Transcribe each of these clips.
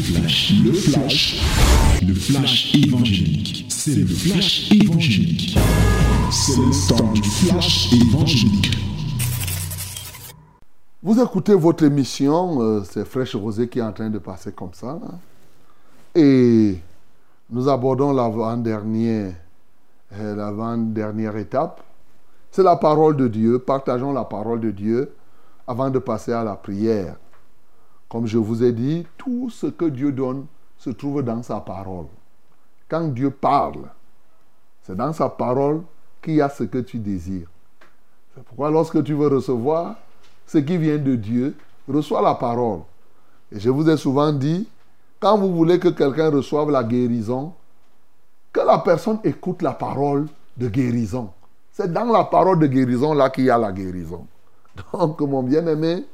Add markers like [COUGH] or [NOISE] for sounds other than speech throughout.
flash, le flash, le flash évangélique. C'est le flash évangélique. C'est le temps du flash évangélique. Vous écoutez votre émission, euh, c'est Fraîche Rosée qui est en train de passer comme ça. Et nous abordons l'avant-dernière euh, l'avant-dernière étape. C'est la parole de Dieu. Partageons la parole de Dieu avant de passer à la prière. Comme je vous ai dit, tout ce que Dieu donne se trouve dans sa parole. Quand Dieu parle, c'est dans sa parole qu'il y a ce que tu désires. C'est pourquoi lorsque tu veux recevoir ce qui vient de Dieu, reçois la parole. Et je vous ai souvent dit, quand vous voulez que quelqu'un reçoive la guérison, que la personne écoute la parole de guérison. C'est dans la parole de guérison là qu'il y a la guérison. [LAUGHS] Donc, mon bien-aimé,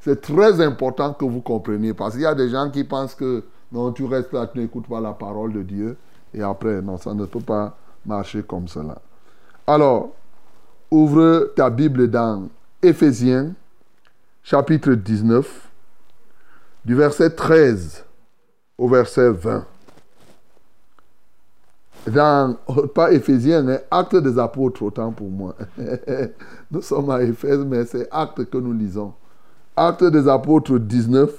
c'est très important que vous compreniez parce qu'il y a des gens qui pensent que non, tu restes là, tu n'écoutes pas la parole de Dieu. Et après, non, ça ne peut pas marcher comme cela. Alors, ouvre ta Bible dans Éphésiens, chapitre 19, du verset 13 au verset 20. Dans, pas Éphésiens, hein, Actes des apôtres, autant pour moi. [LAUGHS] nous sommes à Éphèse, mais c'est Actes que nous lisons. Actes des apôtres 19,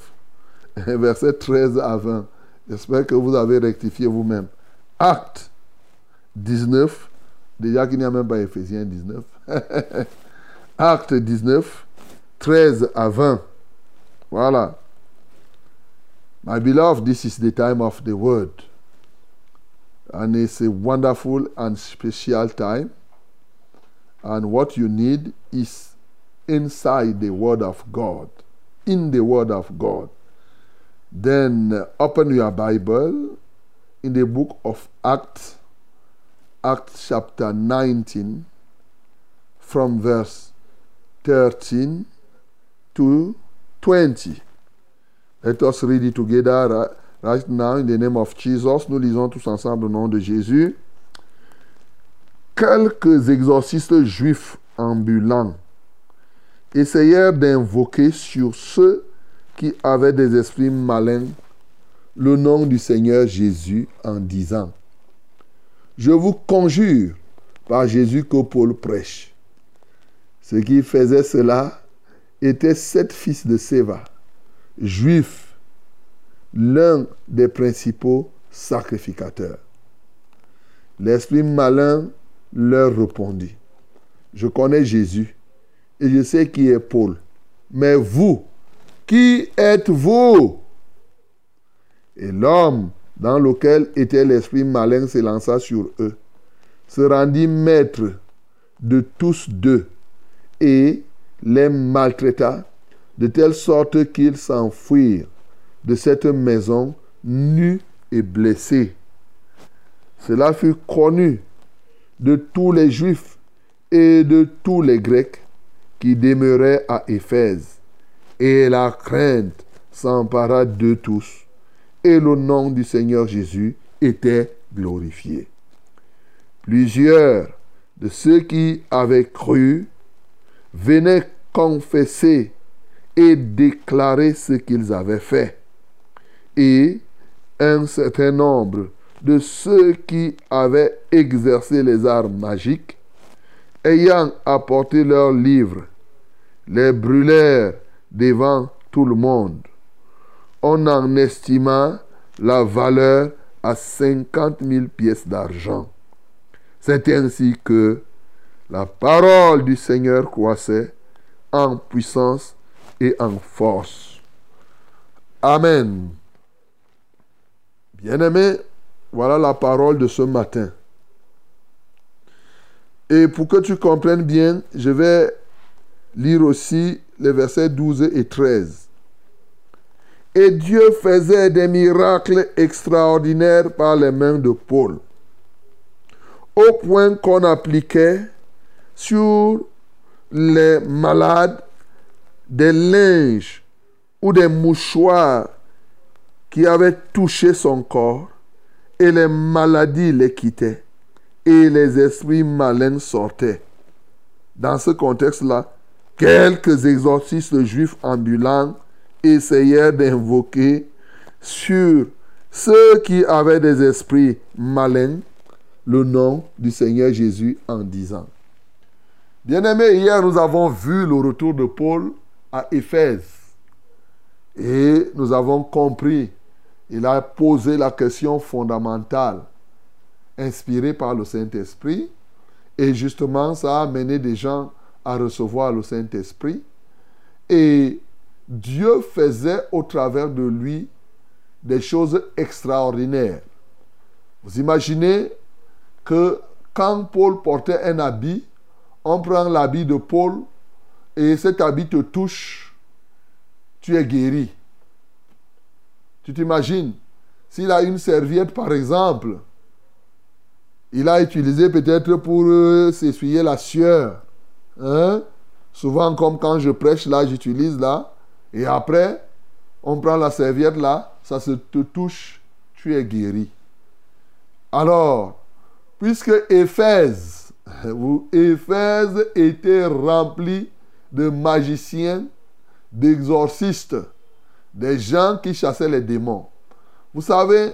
verset 13 à 20. J'espère que vous avez rectifié vous-même. Actes 19, déjà qu'il n'y a même pas Éphésiens 19. [LAUGHS] Actes 19, 13 à 20. Voilà. My beloved, this is the time of the word. And it's a wonderful and special time. And what you need is inside the Word of God, in the Word of God. Then uh, open your Bible in the book of Acts, Acts chapter 19, from verse 13 to 20. Let us read it together right now in the name of Jesus. Nous lisons tous ensemble au nom de Jésus. Quelques exorcistes juifs ambulants essayèrent d'invoquer sur ceux qui avaient des esprits malins le nom du Seigneur Jésus en disant, Je vous conjure par Jésus que Paul prêche. Ce qui faisait cela était sept fils de Séva, juifs, l'un des principaux sacrificateurs. L'esprit malin leur répondit, Je connais Jésus et je sais qui est Paul. Mais vous, qui êtes-vous Et l'homme dans lequel était l'esprit malin s'élança sur eux, se rendit maître de tous deux et les maltraita de telle sorte qu'ils s'enfuirent de cette maison nus et blessés. Cela fut connu de tous les Juifs et de tous les Grecs qui demeuraient à Éphèse. Et la crainte s'empara de tous. Et le nom du Seigneur Jésus était glorifié. Plusieurs de ceux qui avaient cru venaient confesser et déclarer ce qu'ils avaient fait. Et un certain nombre de ceux qui avaient exercé les arts magiques, ayant apporté leurs livres, les brûlèrent devant tout le monde. On en estima la valeur à 50 000 pièces d'argent. C'est ainsi que la parole du Seigneur croissait en puissance et en force. Amen. Bien-aimés, voilà la parole de ce matin. Et pour que tu comprennes bien, je vais lire aussi les versets 12 et 13. Et Dieu faisait des miracles extraordinaires par les mains de Paul, au point qu'on appliquait sur les malades des linges ou des mouchoirs qui avaient touché son corps, et les maladies les quittaient, et les esprits malins sortaient. Dans ce contexte-là, quelques exorcistes juifs ambulants essayèrent d'invoquer sur ceux qui avaient des esprits malins le nom du Seigneur Jésus en disant. Bien-aimés, hier nous avons vu le retour de Paul à Éphèse. Et nous avons compris, il a posé la question fondamentale, inspirée par le Saint-Esprit. Et justement, ça a amené des gens à recevoir le Saint-Esprit. Et Dieu faisait au travers de lui des choses extraordinaires. Vous imaginez que quand Paul portait un habit, on prend l'habit de Paul et cet habit te touche, tu es guéri. Tu t'imagines, s'il a une serviette par exemple, il a utilisé peut-être pour euh, s'essuyer la sueur. Hein? Souvent comme quand je prêche là, j'utilise là. Et après, on prend la serviette là, ça se te touche, tu es guéri. Alors, puisque Éphèse, [LAUGHS] Éphèse était rempli de magiciens, d'exorcistes, des gens qui chassaient les démons. Vous savez,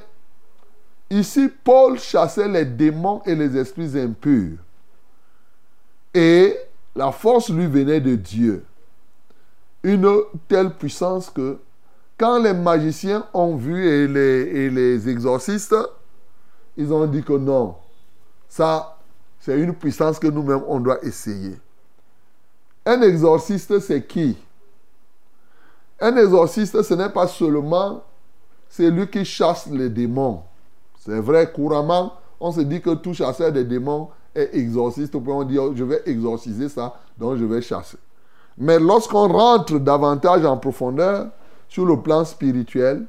ici, Paul chassait les démons et les esprits impurs. Et la force lui venait de Dieu. Une telle puissance que quand les magiciens ont vu et les, exorcistes, ils ont dit que non, ça, c'est une puissance que nous-mêmes, on doit essayer. Un exorciste, c'est qui? Un exorciste, ce n'est pas seulement celui qui chasse les démons. C'est vrai, couramment, on se dit que tout chasseur des démons est exorciste. On dit, oh, je vais exorciser ça, donc je vais chasser. Mais lorsqu'on rentre davantage en profondeur sur le plan spirituel,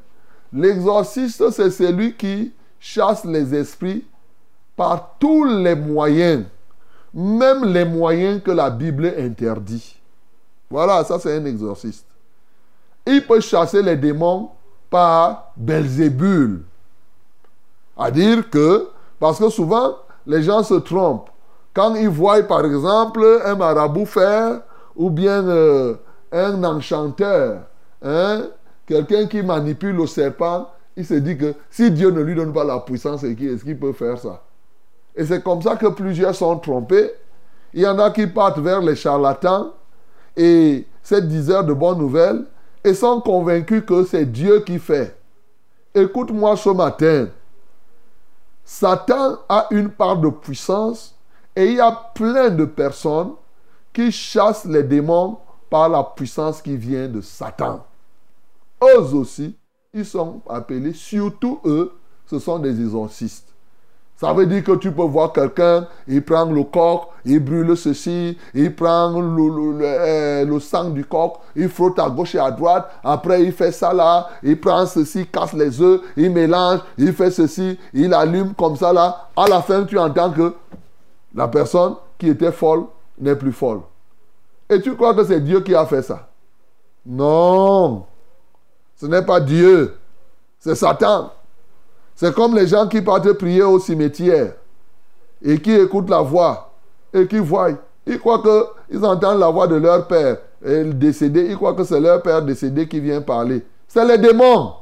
l'exorciste, c'est celui qui chasse les esprits par tous les moyens, même les moyens que la Bible interdit. Voilà, ça c'est un exorciste. Il peut chasser les démons par Belzébul. À dire que, parce que souvent, les gens se trompent. Quand ils voient, par exemple, un marabout faire, ou bien euh, un enchanteur, hein, quelqu'un qui manipule le serpent, il se dit que si Dieu ne lui donne pas la puissance, est-ce qu'il peut faire ça? Et c'est comme ça que plusieurs sont trompés. Il y en a qui partent vers les charlatans et ces diseurs de bonnes nouvelles et sont convaincus que c'est Dieu qui fait. Écoute-moi ce matin. Satan a une part de puissance et il y a plein de personnes qui chassent les démons par la puissance qui vient de Satan. Eux aussi, ils sont appelés, surtout eux, ce sont des exorcistes. Ça veut dire que tu peux voir quelqu'un, il prend le coq, il brûle ceci, il prend le, euh, le, sang du coq, il frotte à gauche et à droite, après il fait ça là, il prend ceci, casse les œufs, il mélange, il fait ceci, il allume comme ça là. À la fin, tu entends que la personne qui était folle n'est plus folle. Et tu crois que c'est Dieu qui a fait ça? Non. Ce n'est pas Dieu. C'est Satan. C'est comme les gens qui partent prier au cimetière et qui écoutent la voix et qui voient. Ils croient qu'ils entendent la voix de leur père et décédé. Ils croient que c'est leur père décédé qui vient parler. C'est les démons.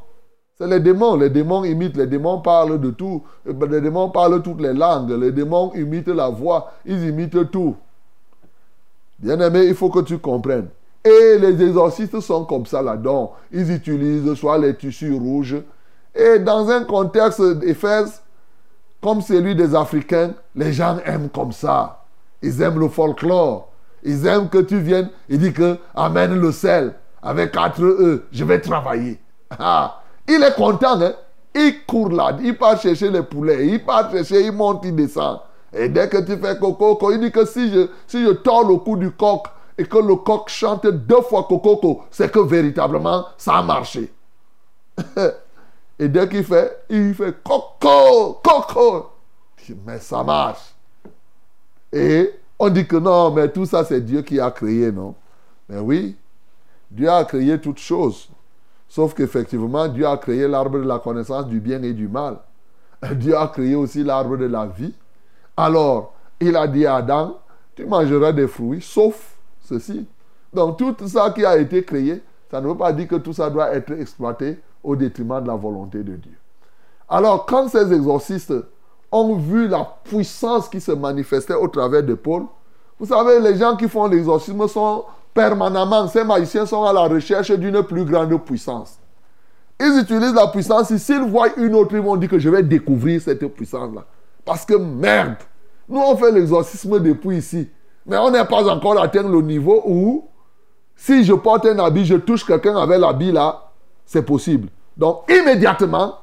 C'est les démons. Les démons imitent. Les démons parlent de tout. Les démons parlent toutes les langues. Les démons imitent la voix. Ils imitent tout. Bien-aimé, il faut que tu comprennes. Et les exorcistes sont comme ça là-dedans. Ils utilisent soit les tissus rouges. Et dans un contexte d'Éphèse, comme celui des Africains, les gens aiment comme ça. Ils aiment le folklore. Ils aiment que tu viennes. Il dit que amène le sel. Avec quatre E, je vais travailler. [LAUGHS] Ah, il est content, hein? Il court là, il part chercher les poulets, il part chercher, il monte, il descend. Et dès que tu fais coco, il dit que si je, si je tords le cou du coq et que le coq chante deux fois coco, c'est que véritablement ça a marché. [LAUGHS] et dès qu'il fait, il fait coco, coco. Mais ça marche. Et on dit que non, mais tout ça c'est Dieu qui a créé, non? Mais oui, Dieu a créé toutes choses. Sauf qu'effectivement, Dieu a créé l'arbre de la connaissance du bien et du mal. [LAUGHS] Dieu a créé aussi l'arbre de la vie. Alors, il a dit à Adam, tu mangeras des fruits, sauf ceci. Donc, tout ça qui a été créé, ça ne veut pas dire que tout ça doit être exploité au détriment de la volonté de Dieu. Alors, quand ces exorcistes ont vu la puissance qui se manifestait au travers de Paul, vous savez, les gens qui font l'exorcisme sont permanemment, ces magiciens sont à la recherche d'une plus grande puissance. Ils utilisent la puissance, et s'ils voient une autre, ils vont dire que je vais découvrir cette puissance-là. Parce que merde, nous on fait l'exorcisme depuis ici, mais on n'est pas encore atteint le niveau où, si je porte un habit, je touche quelqu'un avec l'habit là, c'est possible. Donc immédiatement,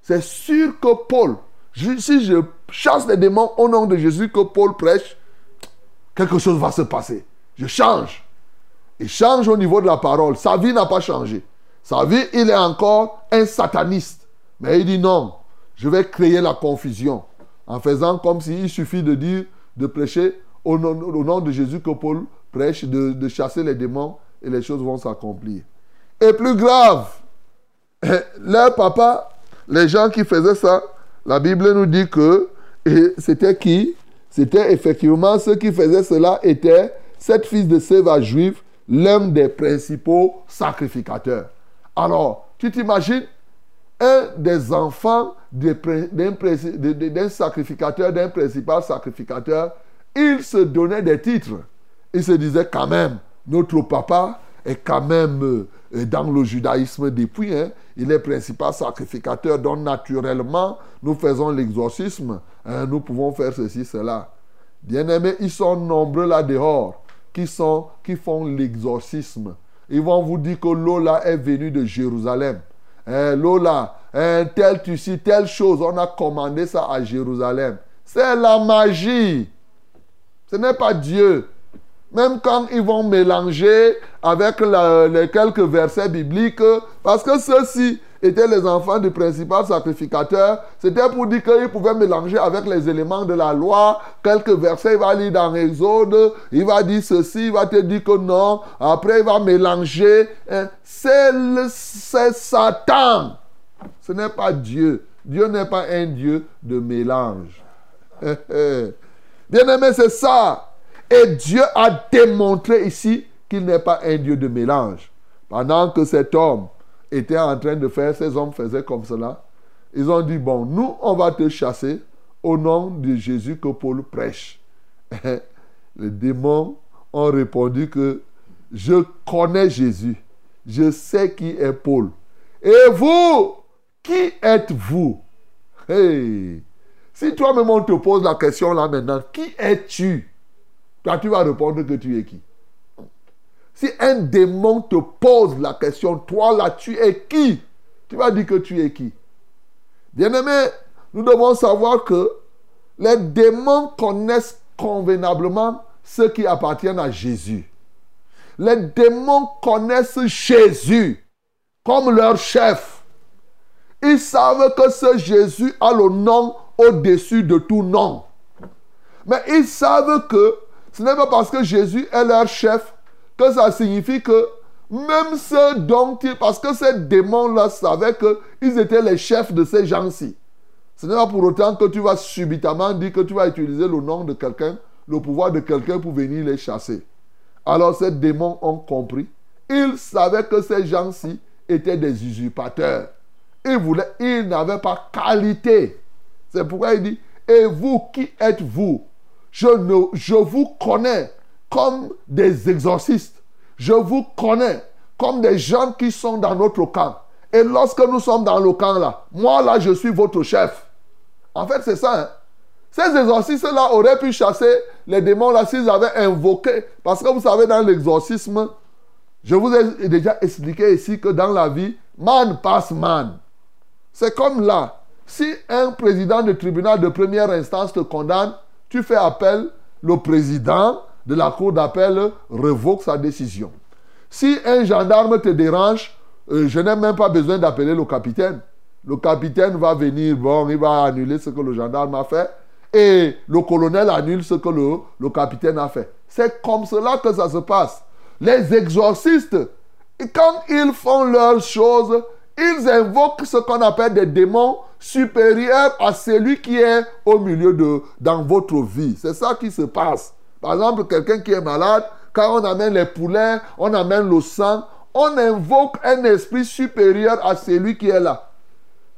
c'est sûr que Paul, si je chasse les démons au nom de Jésus que Paul prêche, quelque chose va se passer. Je change. Il change au niveau de la parole. Sa vie n'a pas changé. Sa vie, il est encore un sataniste. Mais il dit non, je vais créer la confusion en faisant comme s'il suffit de dire, de prêcher au nom, de Jésus que Paul prêche, de, de chasser les démons et les choses vont s'accomplir. Et plus grave, leur papa, les gens qui faisaient ça, la Bible nous dit que c'était qui? C'était effectivement ceux qui faisaient cela était cette fils de Séva juive, l'un des principaux sacrificateurs. Alors, tu t'imagines un des enfants d'un sacrificateur, d'un principal sacrificateur, il se donnait des titres. Il se disait quand même, notre papa est quand même euh, dans le judaïsme depuis. Hein, il est principal sacrificateur, donc naturellement, nous faisons l'exorcisme. Hein, nous pouvons faire ceci, cela. Bien-aimés, ils sont nombreux là dehors qui, qui font l'exorcisme. Ils vont vous dire que là est venue de Jérusalem. Hein, l'eau là, hein, tel sais, telle chose, on a commandé ça à Jérusalem. C'est la magie. Ce n'est pas Dieu. Même quand ils vont mélanger avec les quelques versets bibliques, parce que ceux-ci étaient les enfants du principal sacrificateur, c'était pour dire qu'ils pouvaient mélanger avec les éléments de la loi. Quelques versets, il va lire dans Exode, il va dire ceci, il va te dire que non. Après, il va mélanger. Hein. C'est Satan. Ce n'est pas Dieu. Dieu n'est pas un Dieu de mélange. [LAUGHS] Bien aimé, c'est ça. Et Dieu a démontré ici qu'il n'est pas un Dieu de mélange. Pendant que cet homme était en train de faire, ces hommes faisaient comme cela, ils ont dit, bon, nous, on va te chasser au nom de Jésus que Paul prêche. [LAUGHS] Les démons ont répondu que je connais Jésus, je sais qui est Paul. Et vous, qui êtes-vous? Hey. Si toi-même on te pose la question là maintenant, qui es-tu? Toi, tu vas répondre que tu es qui? Si un démon te pose la question, toi là, tu es qui? Tu vas dire que tu es qui? Bien-aimé, nous devons savoir que les démons connaissent convenablement ceux qui appartiennent à Jésus. Les démons connaissent Jésus comme leur chef. Ils savent que ce Jésus a le nom au-dessus de tout nom. Mais ils savent que ce n'est pas parce que Jésus est leur chef que ça signifie que même ceux dont ils... Parce que ces démons-là savaient qu'ils étaient les chefs de ces gens-ci. Ce n'est pas pour autant que tu vas subitement dire que tu vas utiliser le nom de quelqu'un, le pouvoir de quelqu'un pour venir les chasser. Alors ces démons ont compris. Ils savaient que ces gens-ci étaient des usurpateurs. Ils, voulaient, ils n'avaient pas qualité. C'est pourquoi il dit, et vous, qui êtes-vous? Je, vous connais comme des exorcistes. Je vous connais comme des gens qui sont dans notre camp. Et lorsque nous sommes dans le camp là, moi là, je suis votre chef. En fait, c'est ça. Hein. Ces exorcistes-là auraient pu chasser les démons là s'ils avaient invoqué. Parce que vous savez, dans l'exorcisme, je vous ai déjà expliqué ici que dans la vie, man passe man. C'est comme là. Si un président de tribunal de première instance te condamne, tu fais appel, le président de la cour d'appel revoque sa décision. Si un gendarme te dérange, euh, je n'ai même pas besoin d'appeler le capitaine. Le capitaine va venir, bon, il va annuler ce que le gendarme a fait. Et le colonel annule ce que le, le capitaine a fait. C'est comme cela que ça se passe. Les exorcistes, quand ils font leurs choses, ils invoquent ce qu'on appelle des démons supérieurs à celui qui est au milieu de dans votre vie. C'est ça qui se passe. Par exemple, quelqu'un qui est malade, quand on amène les poulets, on amène le sang, on invoque un esprit supérieur à celui qui est là.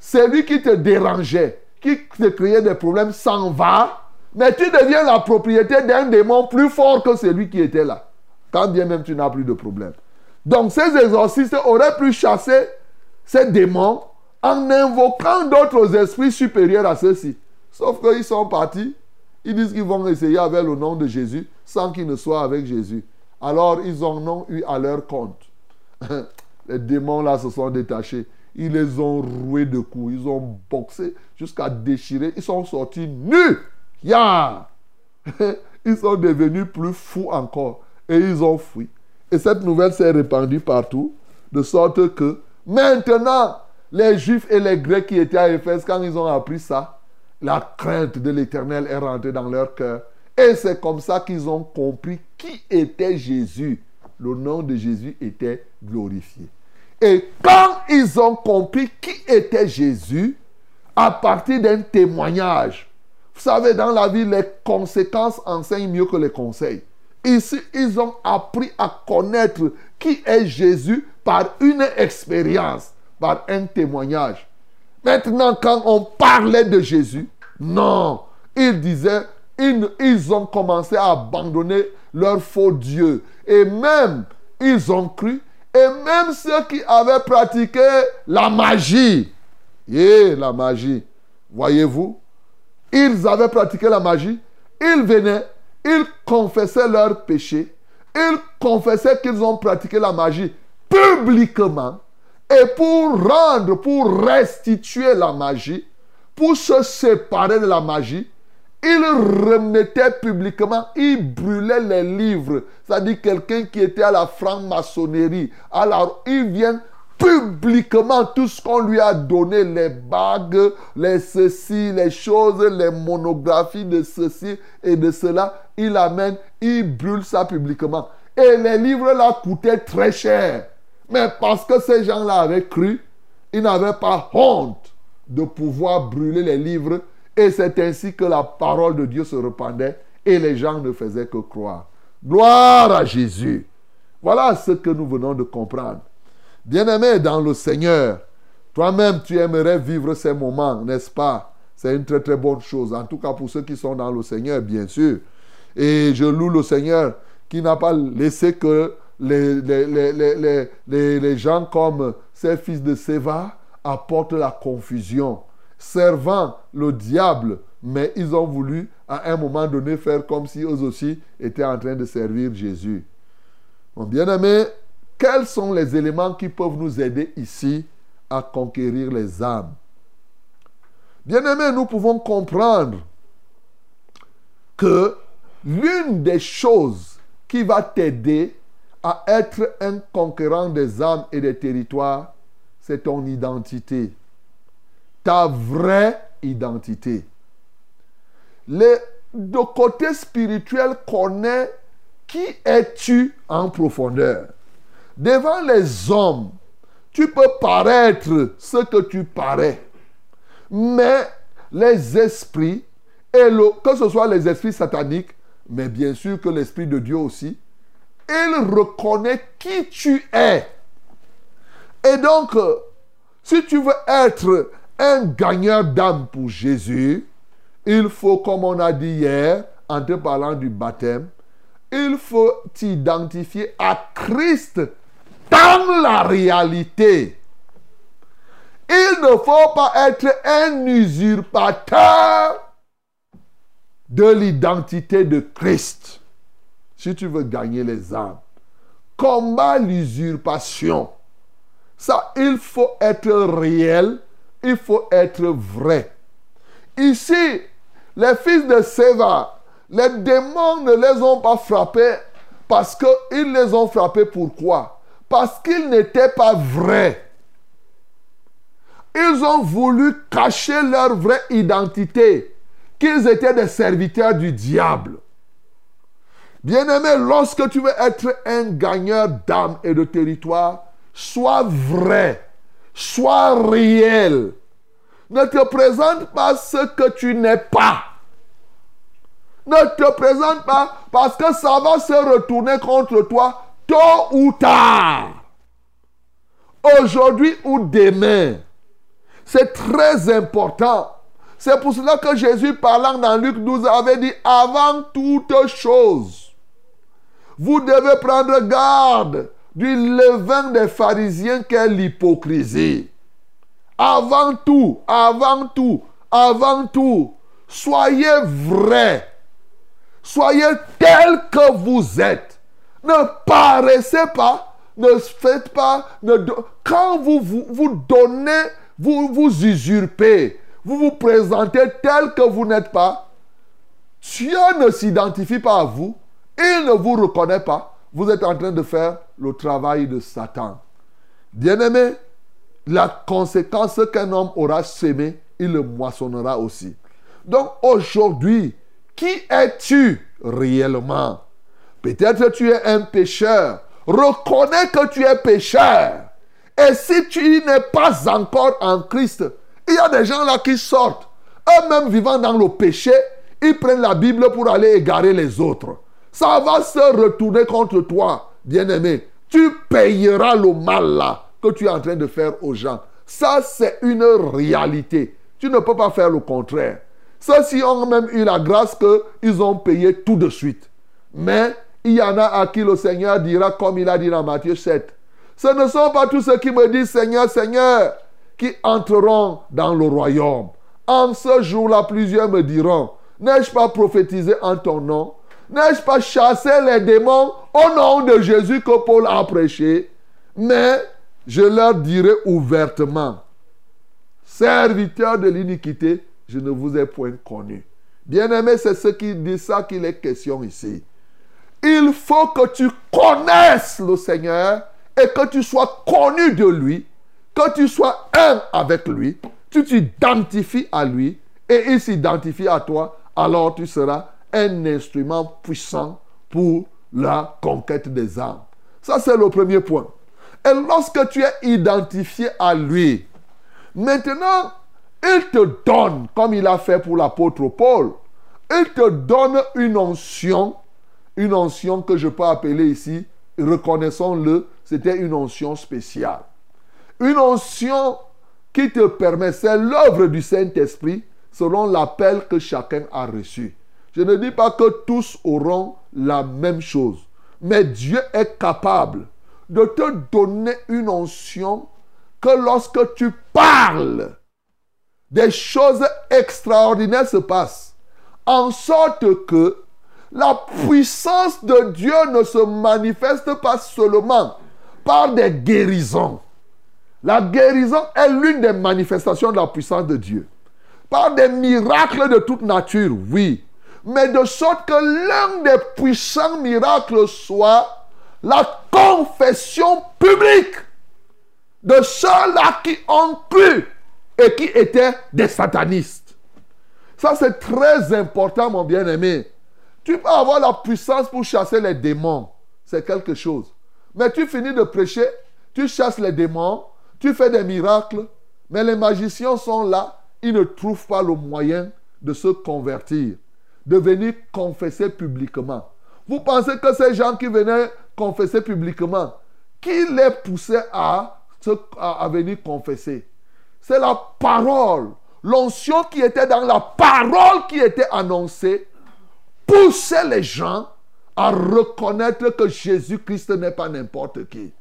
Celui qui te dérangeait, qui te créait des problèmes, s'en va. Mais tu deviens la propriété d'un démon plus fort que celui qui était là. Quand bien même tu n'as plus de problème. Donc ces exorcistes auraient pu chasser ces démons en invoquant d'autres esprits supérieurs à ceux-ci. Sauf qu'ils sont partis. Ils disent qu'ils vont essayer avec le nom de Jésus sans qu'ils ne soient avec Jésus. Alors ils en ont eu à leur compte. [LAUGHS] Les démons là se sont détachés. Ils les ont roués de coups. Ils ont boxé jusqu'à déchirer. Ils sont sortis nus. Ya! [LAUGHS] Ils sont devenus plus fous encore. Et ils ont fui. Et cette nouvelle s'est répandue partout. De sorte que maintenant, les Juifs et les Grecs qui étaient à Éphèse, quand ils ont appris ça, la crainte de l'Éternel est rentrée dans leur cœur. Et c'est comme ça qu'ils ont compris qui était Jésus. Le nom de Jésus était glorifié. Et quand ils ont compris qui était Jésus, à partir d'un témoignage, vous savez, dans la vie, les conséquences enseignent mieux que les conseils. Ici, ils ont appris à connaître qui est Jésus par une expérience, par un témoignage. Maintenant, quand on parlait de Jésus, non, ils disaient, ils, ont commencé à abandonner leur faux Dieu. Et même, ils ont cru. Et même ceux qui avaient pratiqué la magie. La magie. Voyez-vous, ils avaient pratiqué la magie. Ils venaient, ils confessaient leurs péchés. Ils confessaient qu'ils ont pratiqué la magie publiquement. Et pour rendre, pour restituer la magie, pour se séparer de la magie, il remettait publiquement, il brûlait les livres. C'est-à-dire quelqu'un qui était à la franc-maçonnerie. Alors, il vient publiquement tout ce qu'on lui a donné, les bagues, les ceci, les choses, les monographies de ceci et de cela, il amène, il brûle ça publiquement. Et les livres là coûtaient très cher. Mais parce que ces gens-là avaient cru, ils n'avaient pas honte de pouvoir brûler les livres. Et c'est ainsi que la parole de Dieu se répandait et les gens ne faisaient que croire. Gloire à Jésus. Voilà ce que nous venons de comprendre. Bien-aimé dans le Seigneur, toi-même tu aimerais vivre ces moments, n'est-ce pas? C'est une très très bonne chose. En tout cas pour ceux qui sont dans le Seigneur, bien sûr. Et je loue le Seigneur qui n'a pas laissé que les, les, les, gens comme ces fils de Séva apportent la confusion, servant le diable, mais ils ont voulu à un moment donné faire comme si eux aussi étaient en train de servir Jésus. Mon bien-aimé, quels sont les éléments qui peuvent nous aider ici à conquérir les âmes? Bien-aimé, nous pouvons comprendre que l'une des choses qui va t'aider à être un conquérant des âmes et des territoires, c'est ton identité. Ta vraie identité. Le, côté spirituel, connais qui es-tu en profondeur. Devant les hommes, tu peux paraître ce que tu parais. Mais les esprits, et le, que ce soit les esprits sataniques, mais bien sûr que l'Esprit de Dieu aussi, il reconnaît qui tu es. Et donc, si tu veux être un gagneur d'âme pour Jésus, il faut, comme on a dit hier, en te parlant du baptême, il faut t'identifier à Christ dans la réalité. Il ne faut pas être un usurpateur de l'identité de Christ. Si tu veux gagner les âmes, combat l'usurpation. Ça, il faut être réel, il faut être vrai. Ici, les fils de Séva, les démons ne les ont pas frappés parce qu'ils les ont frappés pourquoi Parce qu'ils n'étaient pas vrais. Ils ont voulu cacher leur vraie identité, qu'ils étaient des serviteurs du diable. Bien-aimé, lorsque tu veux être un gagneur d'âme et de territoire, sois vrai, sois réel. Ne te présente pas ce que tu n'es pas. Ne te présente pas parce que ça va se retourner contre toi tôt ou tard. aujourd'hui ou demain. C'est très important. C'est pour cela que Jésus, parlant dans Luc 12, avait dit, avant toute chose, vous devez prendre garde du levain des pharisiens qu'est l'hypocrisie. Avant tout, avant tout, avant tout, soyez vrai. Soyez tel que vous êtes. Ne paraissez pas, ne faites pas, ne, quand vous, vous, vous donnez, vous vous usurpez, vous vous présentez tel que vous n'êtes pas, Dieu ne s'identifie pas à vous, il ne vous reconnaît pas, vous êtes en train de faire le travail de Satan. Bien-aimé, la conséquence qu'un homme aura semé, il le moissonnera aussi. Donc aujourd'hui, qui es-tu réellement? Peut-être tu es un pécheur. Reconnais que tu es pécheur. Et si tu n'es pas encore en Christ, il y a des gens là qui sortent. Eux-mêmes vivant dans le péché, ils prennent la Bible pour aller égarer les autres. Ça va se retourner contre toi, bien-aimé. Tu payeras le mal là que tu es en train de faire aux gens. Ça, c'est une réalité. Tu ne peux pas faire le contraire. Ceux-ci ont même eu la grâce qu'ils ont payé tout de suite. Mais il y en a à qui le Seigneur dira, comme il a dit dans Matthieu 7, ce ne sont pas tous ceux qui me disent Seigneur, Seigneur, qui entreront dans le royaume. En ce jour-là, plusieurs me diront, n'ai-je pas prophétisé en ton nom? N'ai-je pas chassé les démons au nom de Jésus que Paul a prêché? Mais je leur dirai ouvertement, serviteurs de l'iniquité, je ne vous ai point connu. Bien-aimé, c'est ce qui dit ça qu'il est question ici. Il faut que tu connaisses le Seigneur et que tu sois connu de lui, que tu sois un avec lui, tu t'identifies à lui et il s'identifie à toi, alors tu seras un instrument puissant pour la conquête des âmes. Ça, c'est le premier point. Et lorsque tu es identifié à lui, maintenant, il te donne, comme il a fait pour l'apôtre Paul, il te donne une onction, une onction que je peux appeler ici, reconnaissons-le, c'était une onction spéciale. Une onction qui te permet, c'est l'œuvre du Saint-Esprit selon l'appel que chacun a reçu. Je ne dis pas que tous auront la même chose, mais Dieu est capable de te donner une onction que lorsque tu parles, des choses extraordinaires se passent. En sorte que la puissance de Dieu ne se manifeste pas seulement par des guérisons. La guérison est l'une des manifestations de la puissance de Dieu. Par des miracles de toute nature, oui. Mais de sorte que l'un des puissants miracles soit la confession publique de ceux-là qui ont cru et qui étaient des satanistes. Ça, c'est très important, mon bien-aimé. Tu peux avoir la puissance pour chasser les démons. C'est quelque chose. Mais tu finis de prêcher, tu chasses les démons, tu fais des miracles, mais les magiciens sont là, ils ne trouvent pas le moyen de se convertir, de venir confesser publiquement. Vous pensez que ces gens qui venaient confesser publiquement, qui les poussait à, à venir confesser? C'est la parole. L'onction qui était dans la parole qui était annoncée poussait les gens à reconnaître que Jésus-Christ n'est pas n'importe qui.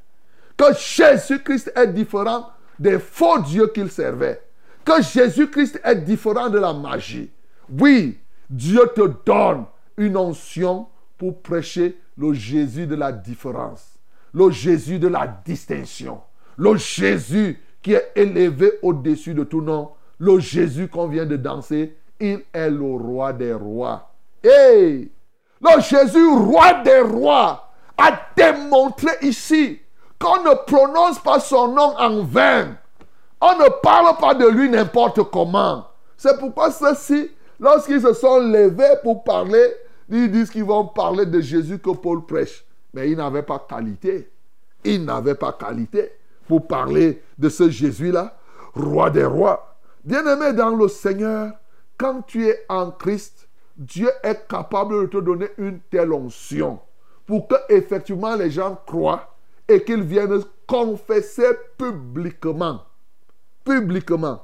Que Jésus-Christ est différent des faux dieux qu'il servait. Que Jésus-Christ est différent de la magie. Oui, Dieu te donne une onction pour prêcher le Jésus de la différence, le Jésus de la distinction, le Jésus qui est élevé au-dessus de tout nom, le Jésus qu'on vient de danser, il est le roi des rois. Et le Jésus, roi des rois, a démontré ici qu'on ne prononce pas son nom en vain. On ne parle pas de lui n'importe comment. C'est pourquoi ceux-ci, lorsqu'ils se sont levés pour parler, ils disent qu'ils vont parler de Jésus que Paul prêche. Mais ils n'avaient pas qualité. Ils n'avaient pas qualité pour parler de ce Jésus-là, roi des rois. Bien-aimé dans le Seigneur, quand tu es en Christ, Dieu est capable de te donner une telle onction pour que effectivement les gens croient et qu'ils viennent confesser publiquement. Publiquement.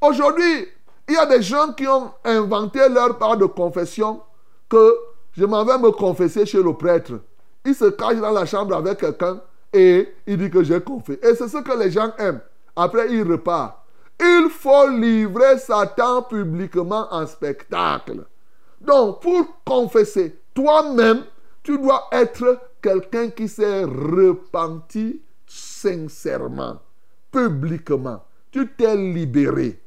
Aujourd'hui, il y a des gens qui ont inventé leur part de confession que je m'en vais me confesser chez le prêtre. Il se cache dans la chambre avec quelqu'un et il dit que j'ai confessé. Et c'est ce que les gens aiment. Après, il repart. Il faut livrer Satan publiquement en spectacle. Donc, pour confesser, toi-même, tu dois être quelqu'un qui s'est repenti sincèrement, publiquement. Tu t'es libéré.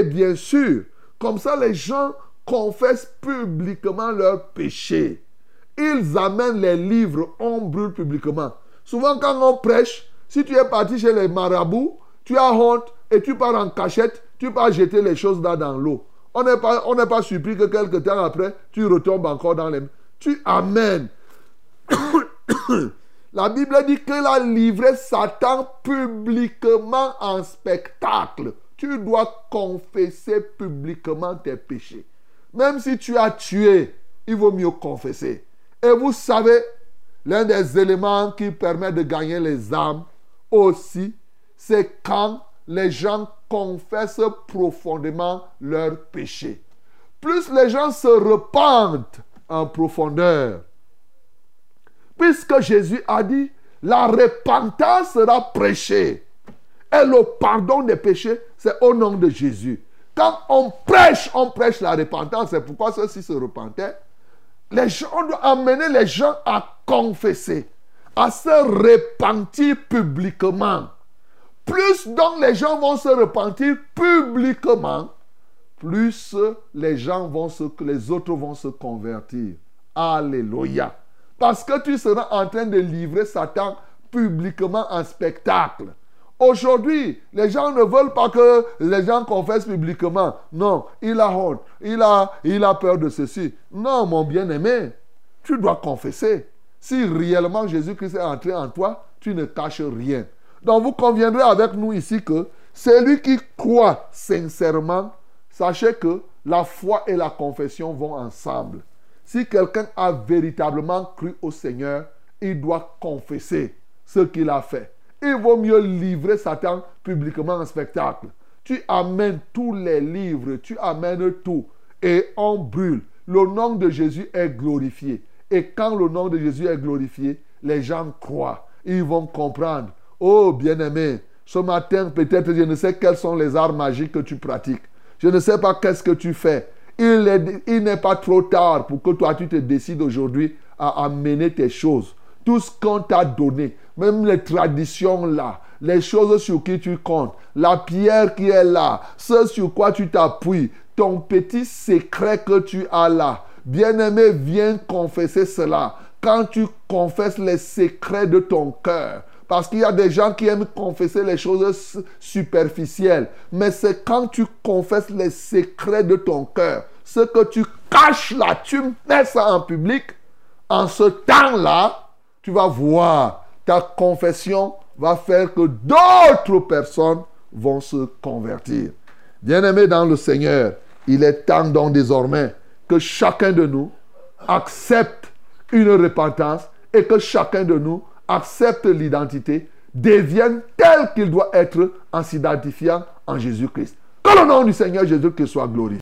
Bien sûr, comme ça, les gens confessent publiquement leurs péchés. Ils amènent les livres, on brûle publiquement. Souvent, quand on prêche, si tu es parti chez les marabouts, tu as honte et tu pars en cachette, tu pars jeter les choses là dans l'eau. On n'est pas, on pas surpris que quelque temps après, tu retombes encore dans les... Tu amènes. [COUGHS] La Bible dit qu'il a livré Satan publiquement en spectacle. Tu dois confesser publiquement tes péchés. Même si tu as tué, il vaut mieux confesser. Et vous savez, l'un des éléments qui permet de gagner les âmes aussi, c'est quand les gens confessent profondément leurs péchés. Plus les gens se repentent en profondeur. Puisque Jésus a dit, la repentance sera prêchée. Et le pardon des péchés, c'est au nom de Jésus. Quand on prêche, on prêche la repentance. C'est pourquoi ceux-ci se repentaient. On doit amener les gens à confesser, à se repentir publiquement. Plus donc les gens vont se repentir publiquement, plus les gens vont se, les autres vont se convertir. Alléluia. Parce que tu seras en train de livrer Satan publiquement en spectacle. Aujourd'hui, les gens ne veulent pas que les gens confessent publiquement. Non, il a honte, il a, il a peur de ceci. Non, mon bien-aimé, tu dois confesser. Si réellement Jésus-Christ est entré en toi, tu ne caches rien. Donc vous conviendrez avec nous ici que celui qui croit sincèrement, sachez que la foi et la confession vont ensemble. Si quelqu'un a véritablement cru au Seigneur, il doit confesser ce qu'il a fait. Il vaut mieux livrer Satan publiquement en spectacle. Tu amènes tous les livres, tu amènes tout et on brûle. Le nom de Jésus est glorifié. Et quand le nom de Jésus est glorifié, les gens croient. Ils vont comprendre Oh bien-aimé, ce matin, peut-être je ne sais quels sont les arts magiques que tu pratiques. Je ne sais pas qu'est-ce que tu fais. Il n'est pas trop tard pour que toi, tu te décides aujourd'hui à amener tes choses. Tout ce qu'on t'a donné, même les traditions là, les choses sur qui tu comptes, la pierre qui est là, ce sur quoi tu t'appuies, ton petit secret que tu as là. Bien-aimé, viens confesser cela. Quand tu confesses les secrets de ton cœur, parce qu'il y a des gens qui aiment confesser les choses superficielles. Mais c'est quand tu confesses les secrets de ton cœur, ce que tu caches là, tu mets ça en public. En ce temps-là, tu vas voir, ta confession va faire que d'autres personnes vont se convertir. Bien-aimés dans le Seigneur, il est temps donc désormais que chacun de nous accepte une repentance et que chacun de nous accepte l'identité, devienne tel qu'il doit être en s'identifiant en Jésus-Christ. Que le nom du Seigneur Jésus-Christ soit glorifié.